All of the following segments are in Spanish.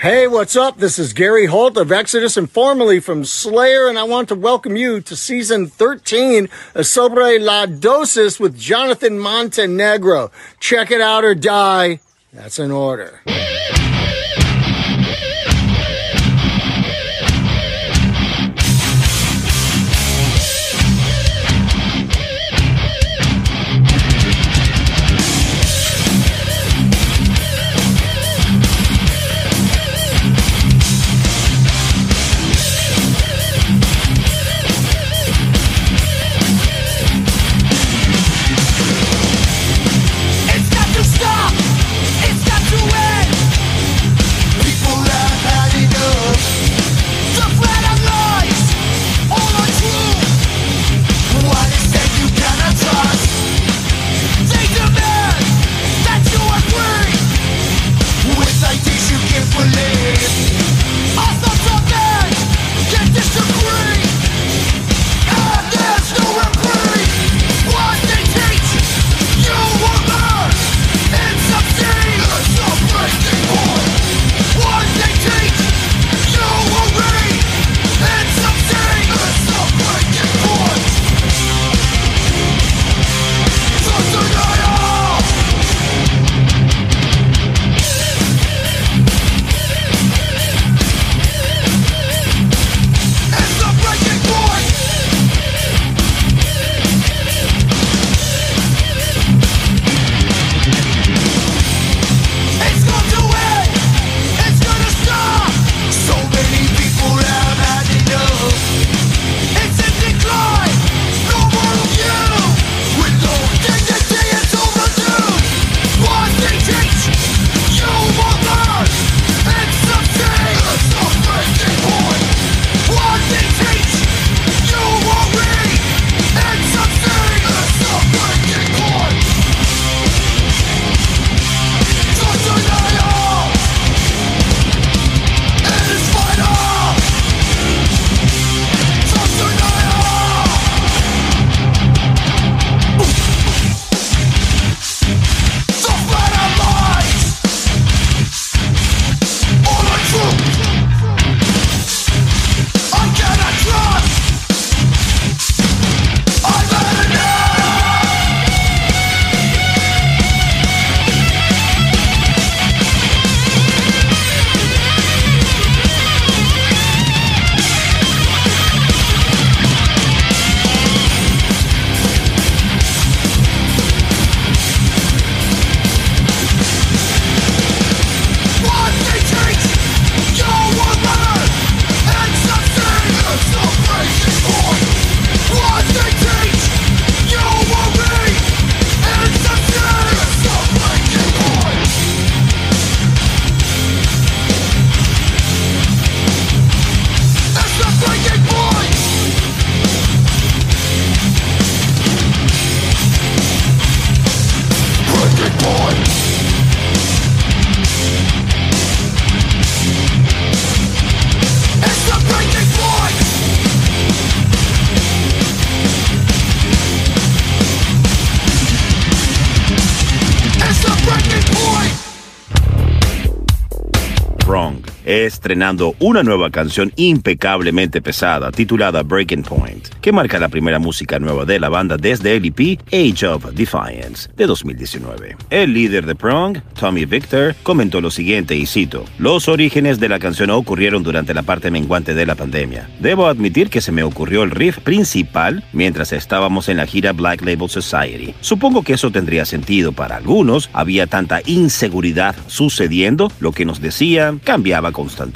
Hey, what's up? This is Gary Holt of Exodus and formerly from Slayer, and I want to welcome you to season 13 of Sobre la Dosis with Jonathan Montenegro. Check it out or die. That's an order. Eh, estrenando una nueva canción impecablemente pesada titulada Breaking Point, que marca la primera música nueva de la banda desde el EP Age of Defiance de 2019. El líder de Prong, Tommy Victor, comentó lo siguiente y cito, Los orígenes de la canción ocurrieron durante la parte menguante de la pandemia. Debo admitir que se me ocurrió el riff principal mientras estábamos en la gira Black Label Society. Supongo que eso tendría sentido para algunos, había tanta inseguridad sucediendo, lo que nos decía cambiaba constantemente,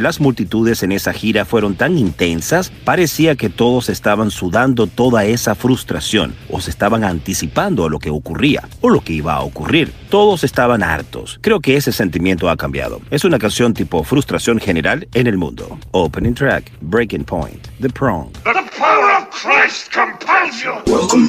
las multitudes en esa gira fueron tan intensas, parecía que todos estaban sudando toda esa frustración o se estaban anticipando a lo que ocurría o lo que iba a ocurrir. Todos estaban hartos. Creo que ese sentimiento ha cambiado. Es una canción tipo frustración general en el mundo. Opening track, Breaking Point, The Prong. The power of Christ compels you! Welcome.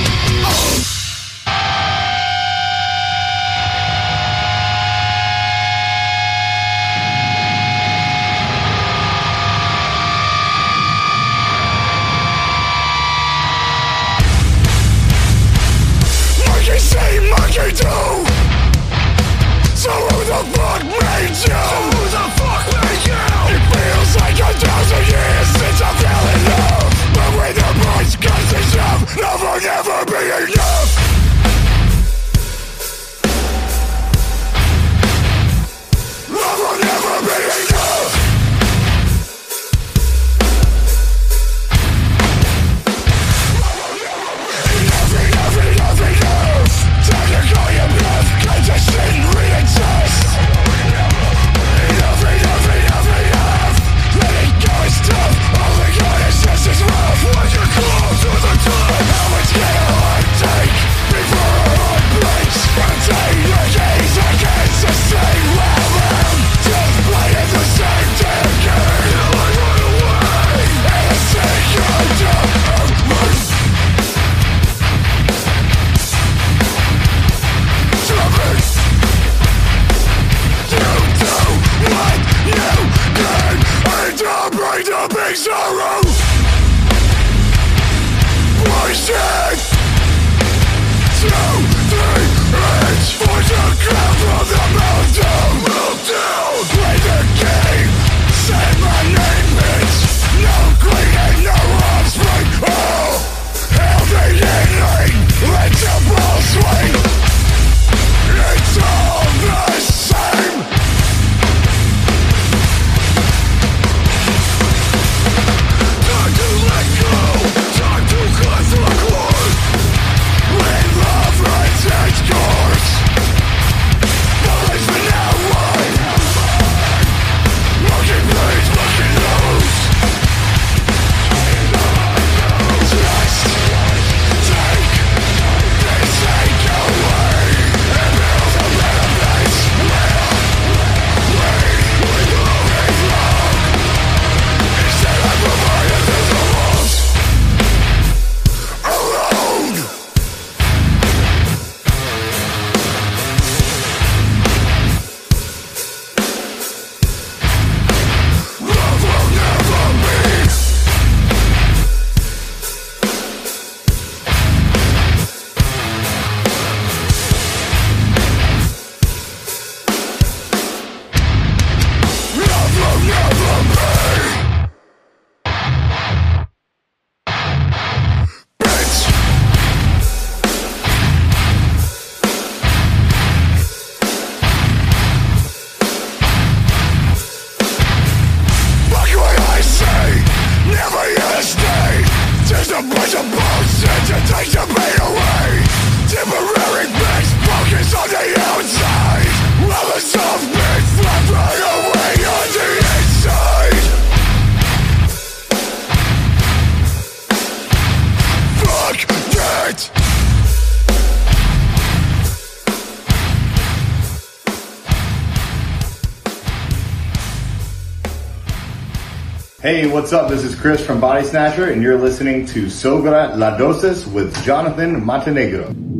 Sorrow Poison what's up? This is Chris from Body Snatcher, and you're listening to Sobra La Dosis with Jonathan Montenegro.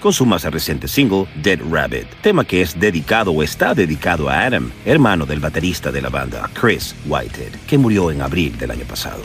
Con su más reciente single, Dead Rabbit, tema que es dedicado o está dedicado a Adam, hermano del baterista de la banda, Chris Whitehead, que murió en abril del año pasado.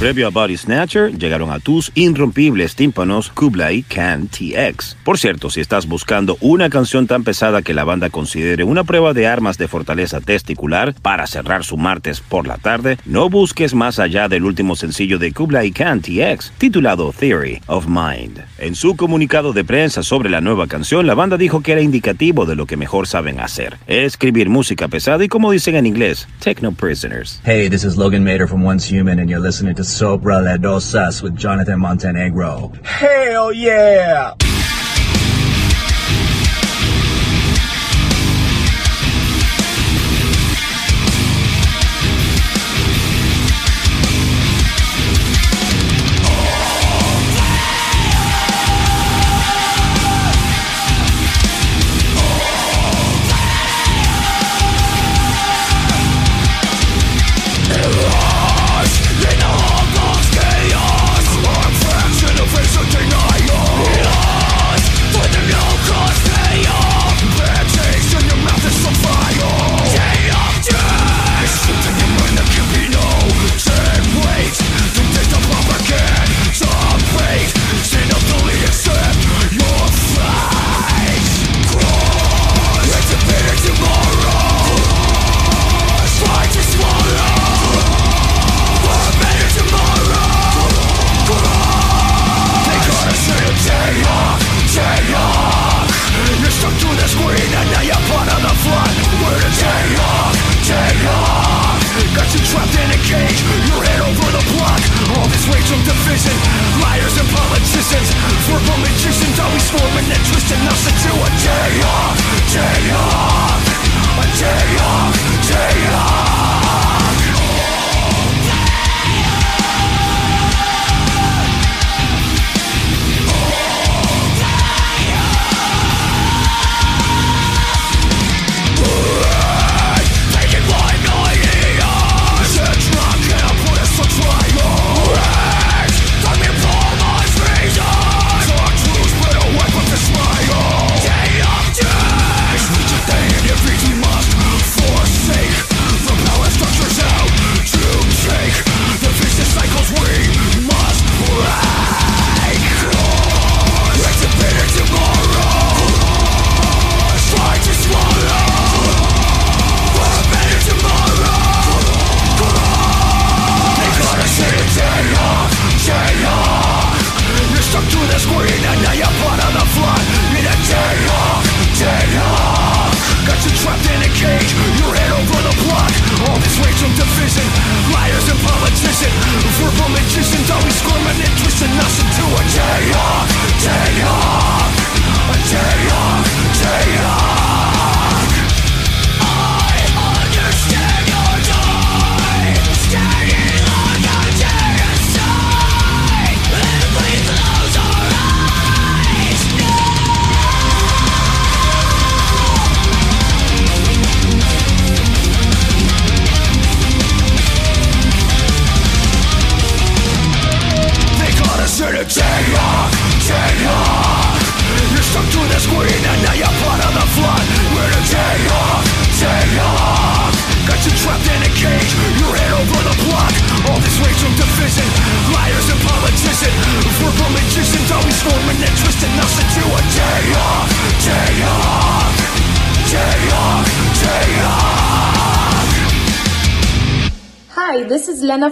Previo a Body Snatcher, llegaron a tus irrompibles tímpanos Kublai Can TX. Por cierto, si estás buscando una canción tan pesada que la banda considere una prueba de armas de fortaleza testicular para cerrar su martes por la tarde, no busques más allá del último sencillo de Kublai Can TX, titulado Theory of Mind. En su comunicado de prensa sobre la nueva canción, la banda dijo que era indicativo de lo que mejor saben hacer, escribir música pesada y como dicen en inglés, Techno Prisoners. Hey, this is Logan Mader from Once Human, and you're listening to Sobra with Jonathan Montenegro. Hell yeah! politicians Verbal magicians always forming a twist and us into a day off, day off A day off, day off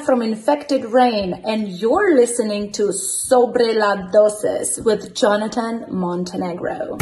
From Infected Rain, and you're listening to Sobre la Dosis with Jonathan Montenegro.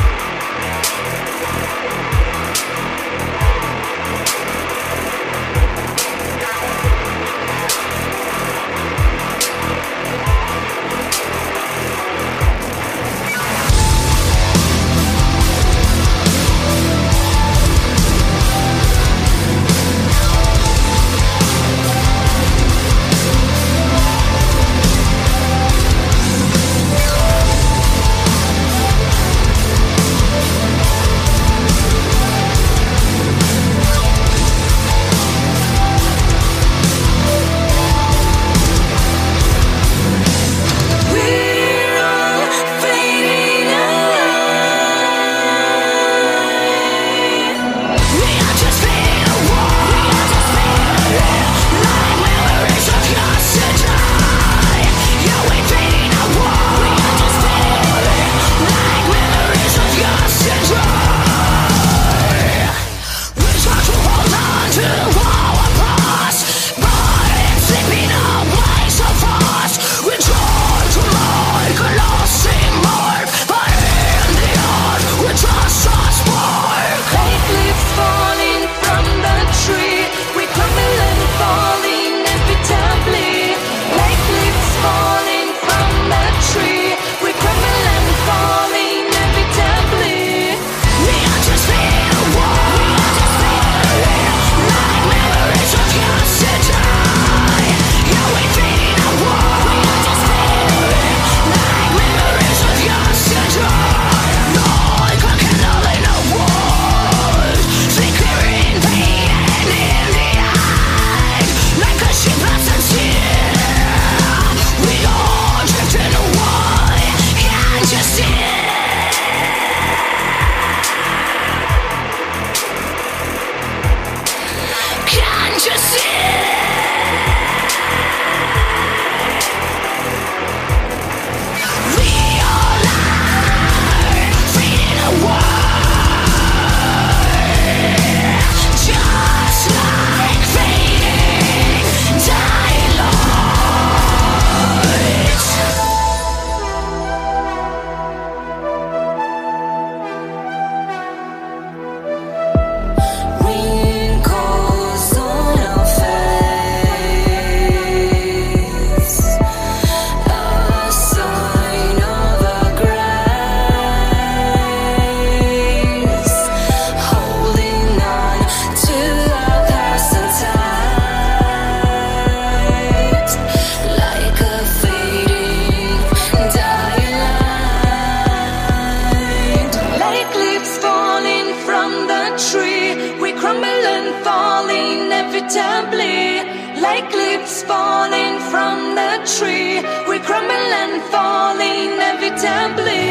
falling from the tree. we crumble and falling every time. Please.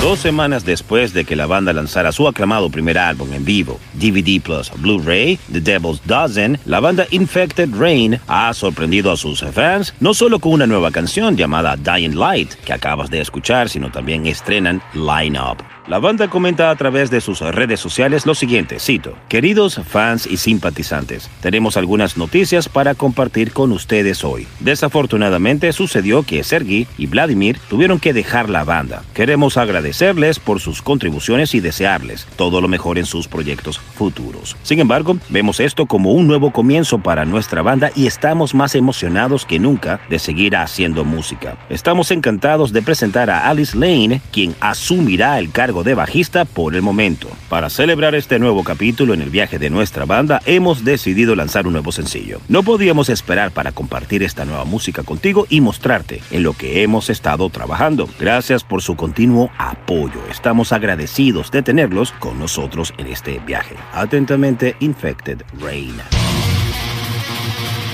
Dos semanas después de que la banda lanzara su aclamado primer álbum en vivo, DVD Plus Blu-ray, The Devil's Dozen, la banda Infected Rain ha sorprendido a sus fans no solo con una nueva canción llamada Dying Light, que acabas de escuchar, sino también estrenan Line Up. La banda comenta a través de sus redes sociales lo siguiente, cito, Queridos fans y simpatizantes, tenemos algunas noticias para compartir con ustedes hoy. Desafortunadamente sucedió que Sergi y Vladimir tuvieron que dejar la banda. Queremos agradecerles por sus contribuciones y desearles todo lo mejor en sus proyectos futuros. Sin embargo, vemos esto como un nuevo comienzo para nuestra banda y estamos más emocionados que nunca de seguir haciendo música. Estamos encantados de presentar a Alice Lane, quien asumirá el cargo de bajista por el momento. Para celebrar este nuevo capítulo en el viaje de nuestra banda, hemos decidido lanzar un nuevo sencillo. No podíamos esperar para compartir esta nueva música contigo y mostrarte en lo que hemos estado trabajando. Gracias por su continuo apoyo. Estamos agradecidos de tenerlos con nosotros en este viaje. Atentamente, Infected Rain.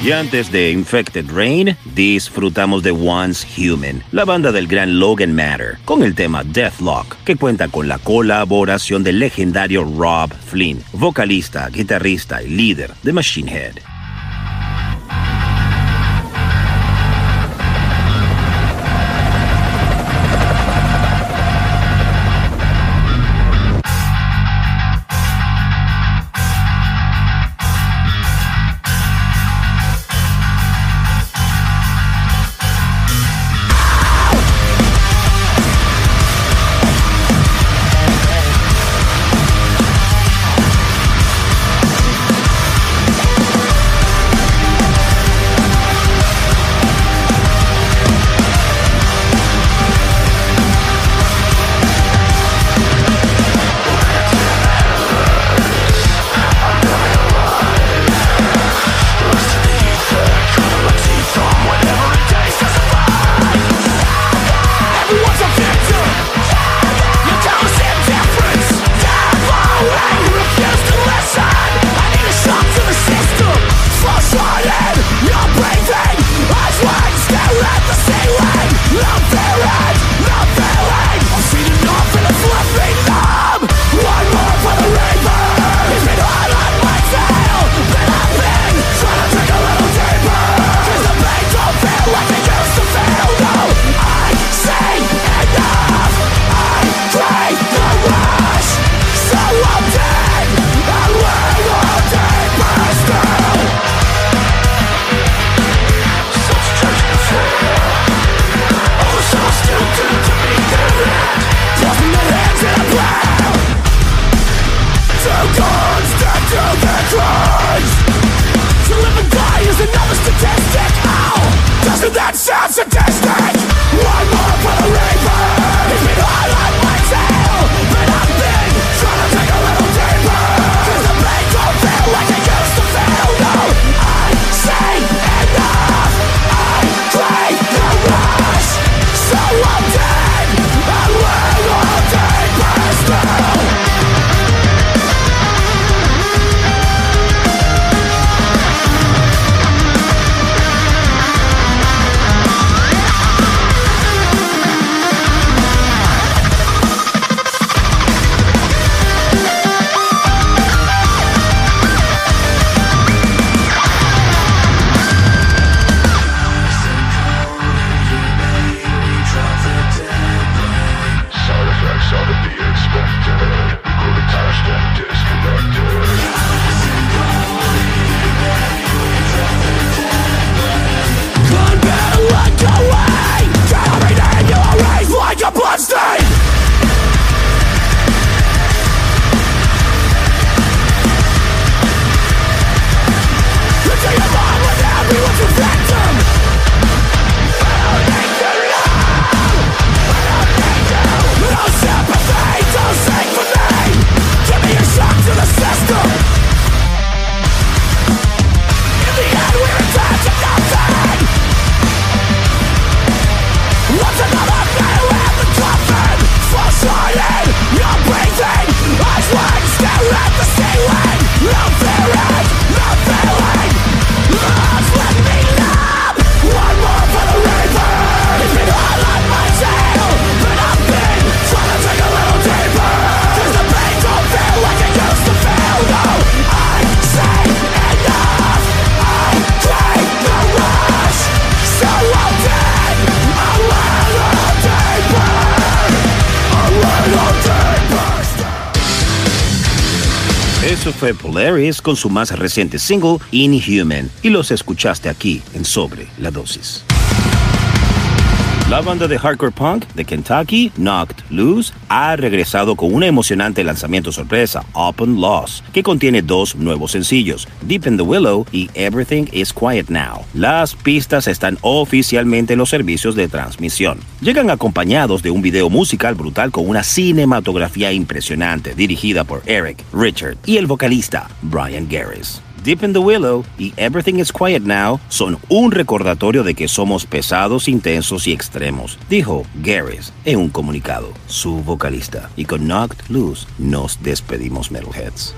Y antes de Infected Rain, disfrutamos de Once Human, la banda del gran Logan Matter, con el tema Deathlock, que cuenta con la colaboración del legendario Rob Flynn, vocalista, guitarrista y líder de Machine Head. Eso fue Polaris con su más reciente single, Inhuman, y los escuchaste aquí en Sobre la Dosis. La banda de hardcore punk de Kentucky, Knocked Loose, ha regresado con un emocionante lanzamiento sorpresa, Open Loss, que contiene dos nuevos sencillos, Deep in the Willow y Everything is Quiet Now. Las pistas están oficialmente en los servicios de transmisión. Llegan acompañados de un video musical brutal con una cinematografía impresionante, dirigida por Eric Richard y el vocalista Brian Garris. Deep in the Willow y Everything is Quiet Now son un recordatorio de que somos pesados, intensos y extremos, dijo Garris en un comunicado, su vocalista. Y con Knocked Loose nos despedimos, Metalheads.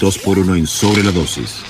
2 por 1 en Sobre la Dosis.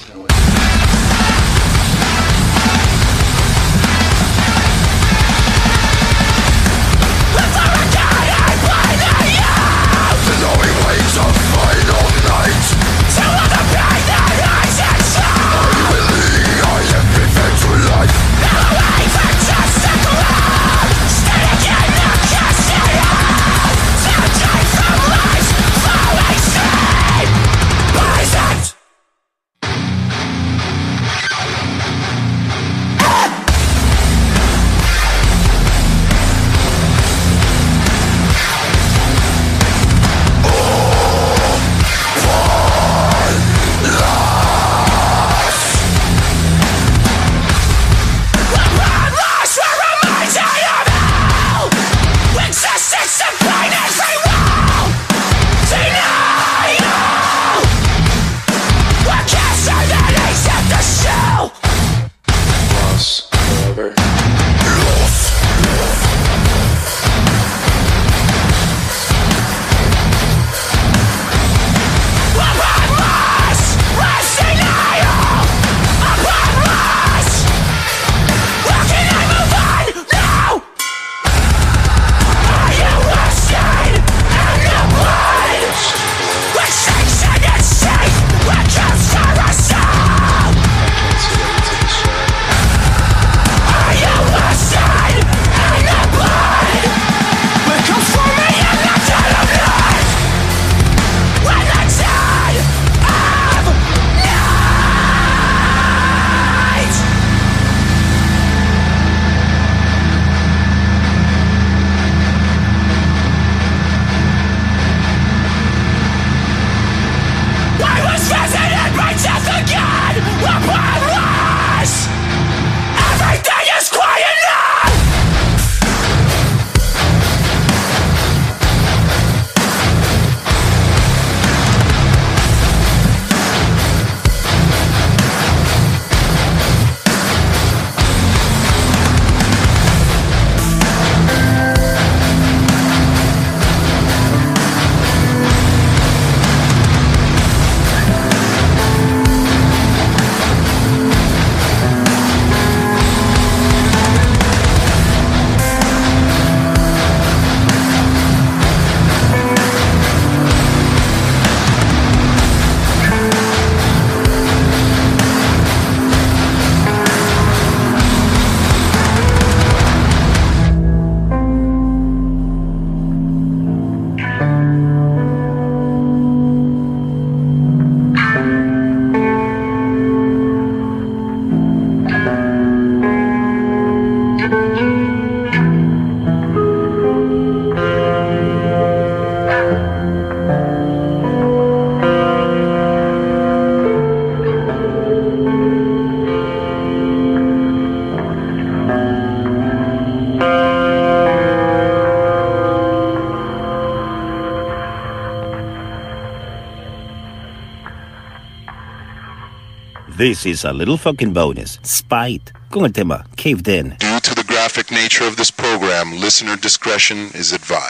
This is a little fucking bonus. Spite. El tema Caved In. Due to the graphic nature of this program, listener discretion is advised.